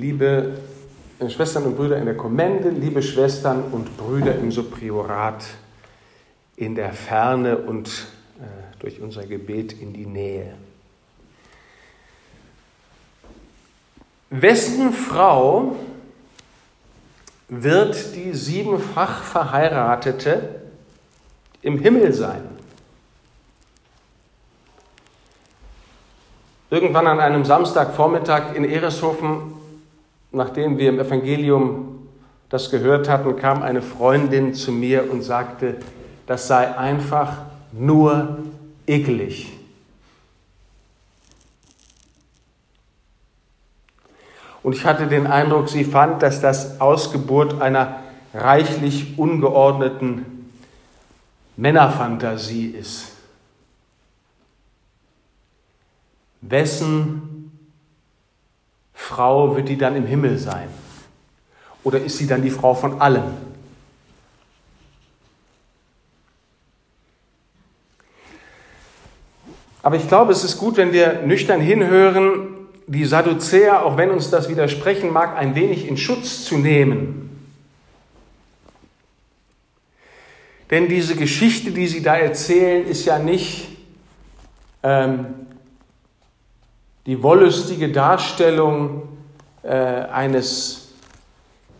liebe Schwestern und Brüder in der Kommende, liebe Schwestern und Brüder im Subpriorat in der Ferne und äh, durch unser Gebet in die Nähe. Wessen Frau wird die siebenfach Verheiratete im Himmel sein? Irgendwann an einem Samstagvormittag in Ereshofen, nachdem wir im Evangelium das gehört hatten, kam eine Freundin zu mir und sagte, das sei einfach nur ekelig. Und ich hatte den Eindruck, sie fand, dass das Ausgeburt einer reichlich ungeordneten Männerfantasie ist. Wessen Frau wird die dann im Himmel sein? Oder ist sie dann die Frau von allen? Aber ich glaube, es ist gut, wenn wir nüchtern hinhören, die Sadduzäer, auch wenn uns das widersprechen mag, ein wenig in Schutz zu nehmen. Denn diese Geschichte, die sie da erzählen, ist ja nicht ähm, die wollüstige Darstellung äh, eines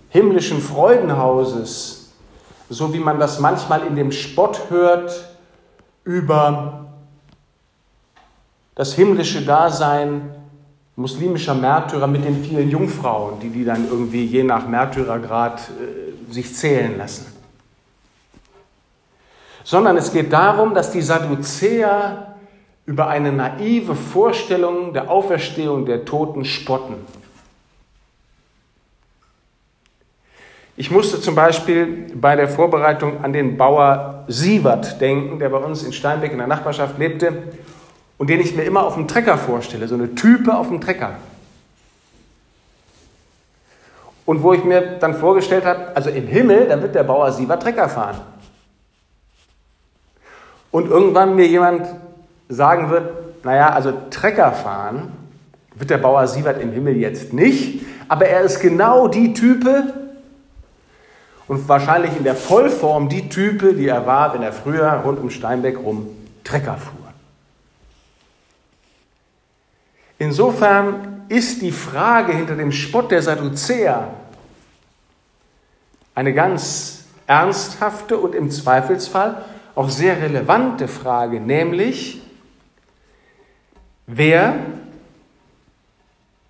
himmlischen Freudenhauses, so wie man das manchmal in dem Spott hört über das himmlische Dasein muslimischer Märtyrer mit den vielen Jungfrauen, die die dann irgendwie je nach Märtyrergrad äh, sich zählen lassen. Sondern es geht darum, dass die Sadduzäer über eine naive Vorstellung der Auferstehung der Toten spotten. Ich musste zum Beispiel bei der Vorbereitung an den Bauer Sievert denken, der bei uns in Steinbeck in der Nachbarschaft lebte und den ich mir immer auf dem Trecker vorstelle, so eine Type auf dem Trecker. Und wo ich mir dann vorgestellt habe, also im Himmel, da wird der Bauer Siever Trecker fahren. Und irgendwann mir jemand sagen wird, naja, also Trecker fahren wird der Bauer Sievert im Himmel jetzt nicht, aber er ist genau die Type und wahrscheinlich in der Vollform die Type, die er war, wenn er früher rund um Steinbeck rum Trecker fuhr. Insofern ist die Frage hinter dem Spott der Sadduzäer eine ganz ernsthafte und im Zweifelsfall auch sehr relevante Frage, nämlich, wer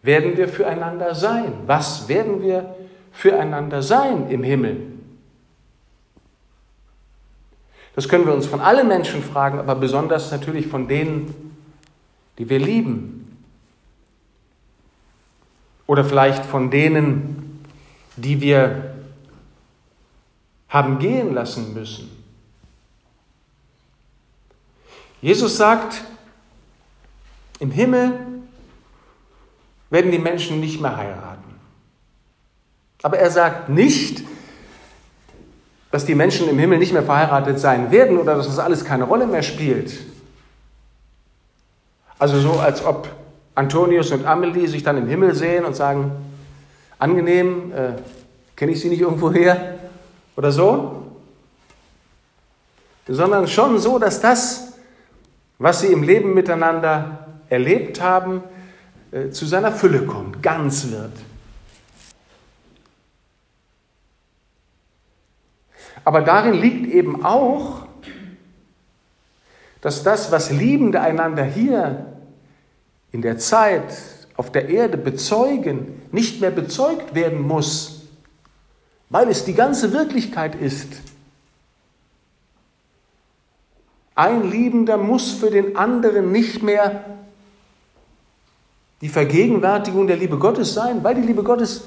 werden wir füreinander sein? Was werden wir füreinander sein im Himmel? Das können wir uns von allen Menschen fragen, aber besonders natürlich von denen, die wir lieben, oder vielleicht von denen, die wir haben gehen lassen müssen. Jesus sagt, im Himmel werden die Menschen nicht mehr heiraten. Aber er sagt nicht, dass die Menschen im Himmel nicht mehr verheiratet sein werden oder dass das alles keine Rolle mehr spielt. Also so, als ob Antonius und Amelie sich dann im Himmel sehen und sagen, angenehm, äh, kenne ich sie nicht irgendwo her oder so, sondern schon so, dass das, was sie im Leben miteinander erlebt haben, äh, zu seiner Fülle kommt, ganz wird. Aber darin liegt eben auch, dass das, was Liebende einander hier in der Zeit auf der Erde bezeugen, nicht mehr bezeugt werden muss, weil es die ganze Wirklichkeit ist. Ein Liebender muss für den anderen nicht mehr die Vergegenwärtigung der Liebe Gottes sein, weil die Liebe Gottes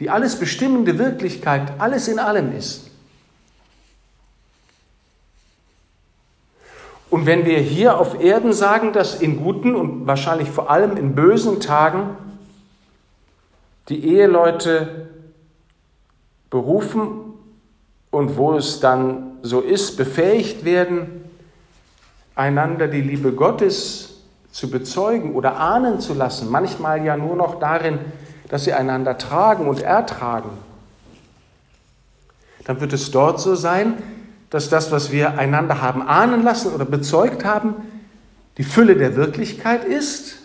die alles bestimmende Wirklichkeit, alles in allem ist. Und wenn wir hier auf Erden sagen, dass in guten und wahrscheinlich vor allem in bösen Tagen die Eheleute berufen und wo es dann so ist, befähigt werden, einander die Liebe Gottes zu bezeugen oder ahnen zu lassen, manchmal ja nur noch darin, dass sie einander tragen und ertragen, dann wird es dort so sein, dass das, was wir einander haben ahnen lassen oder bezeugt haben, die Fülle der Wirklichkeit ist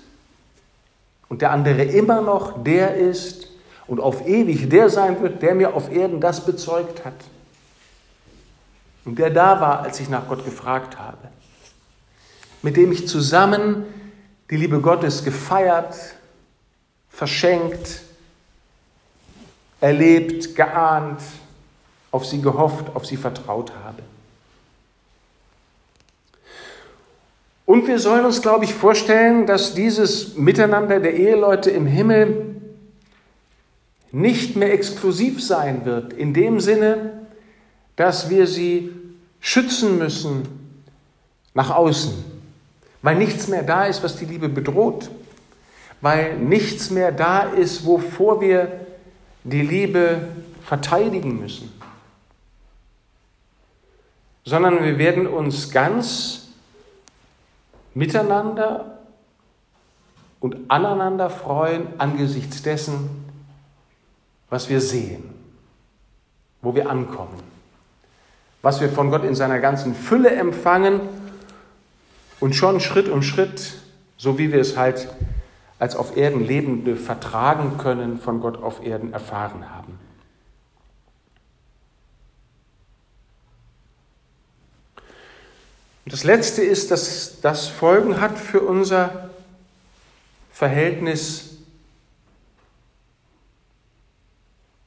und der andere immer noch der ist und auf ewig der sein wird, der mir auf Erden das bezeugt hat. Und der da war, als ich nach Gott gefragt habe. Mit dem ich zusammen die Liebe Gottes gefeiert, verschenkt, erlebt, geahnt, auf sie gehofft, auf sie vertraut habe. Und wir sollen uns, glaube ich, vorstellen, dass dieses Miteinander der Eheleute im Himmel nicht mehr exklusiv sein wird, in dem Sinne, dass wir sie schützen müssen nach außen, weil nichts mehr da ist, was die Liebe bedroht, weil nichts mehr da ist, wovor wir die Liebe verteidigen müssen, sondern wir werden uns ganz miteinander und aneinander freuen angesichts dessen, was wir sehen, wo wir ankommen, was wir von Gott in seiner ganzen Fülle empfangen und schon Schritt um Schritt, so wie wir es halt als auf Erden Lebende vertragen können, von Gott auf Erden erfahren haben. Und das Letzte ist, dass das Folgen hat für unser Verhältnis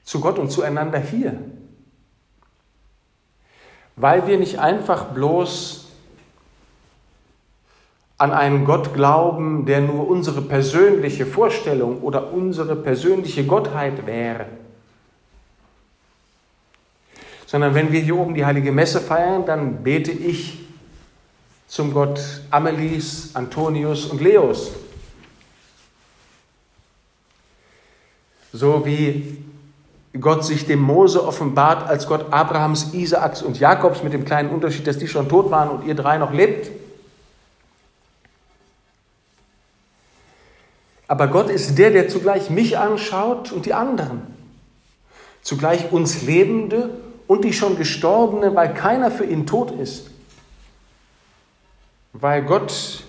zu Gott und zueinander hier. Weil wir nicht einfach bloß an einen Gott glauben, der nur unsere persönliche Vorstellung oder unsere persönliche Gottheit wäre, sondern wenn wir hier oben die heilige Messe feiern, dann bete ich zum Gott Amelies, Antonius und Leos. So wie Gott sich dem Mose offenbart als Gott Abrahams, Isaaks und Jakobs mit dem kleinen Unterschied, dass die schon tot waren und ihr drei noch lebt. Aber Gott ist der, der zugleich mich anschaut und die anderen. Zugleich uns Lebende und die schon Gestorbene, weil keiner für ihn tot ist weil Gott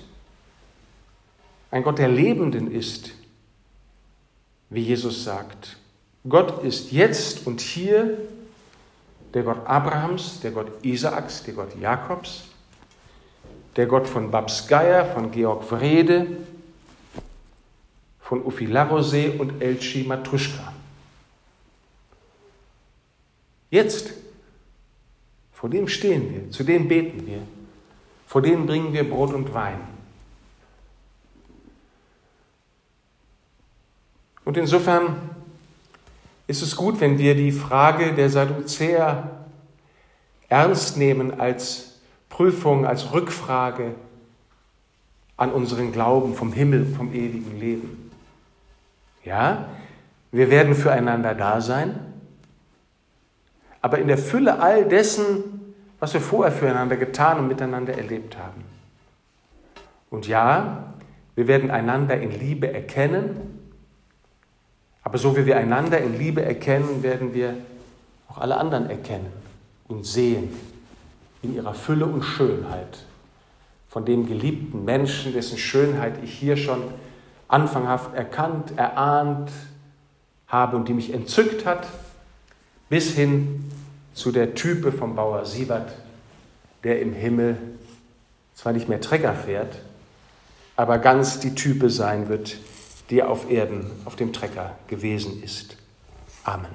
ein Gott der Lebenden ist, wie Jesus sagt. Gott ist jetzt und hier der Gott Abrahams, der Gott Isaaks, der Gott Jakobs, der Gott von Babs Geier, von Georg Wrede, von Uffi Larosee und Elchi Matruschka. Jetzt, vor dem stehen wir, zu dem beten wir. Vor denen bringen wir Brot und Wein. Und insofern ist es gut, wenn wir die Frage der Sadduzäer ernst nehmen als Prüfung, als Rückfrage an unseren Glauben vom Himmel, vom ewigen Leben. Ja, wir werden füreinander da sein, aber in der Fülle all dessen, was wir vorher füreinander getan und miteinander erlebt haben. Und ja, wir werden einander in Liebe erkennen, aber so wie wir einander in Liebe erkennen, werden wir auch alle anderen erkennen und sehen in ihrer Fülle und Schönheit. Von dem geliebten Menschen, dessen Schönheit ich hier schon anfanghaft erkannt, erahnt habe und die mich entzückt hat, bis hin zu der Type vom Bauer Siebert, der im Himmel zwar nicht mehr Trecker fährt, aber ganz die Type sein wird, die auf Erden auf dem Trecker gewesen ist. Amen.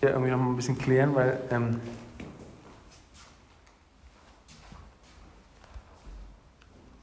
Ja, irgendwie noch mal ein bisschen klären, weil ähm,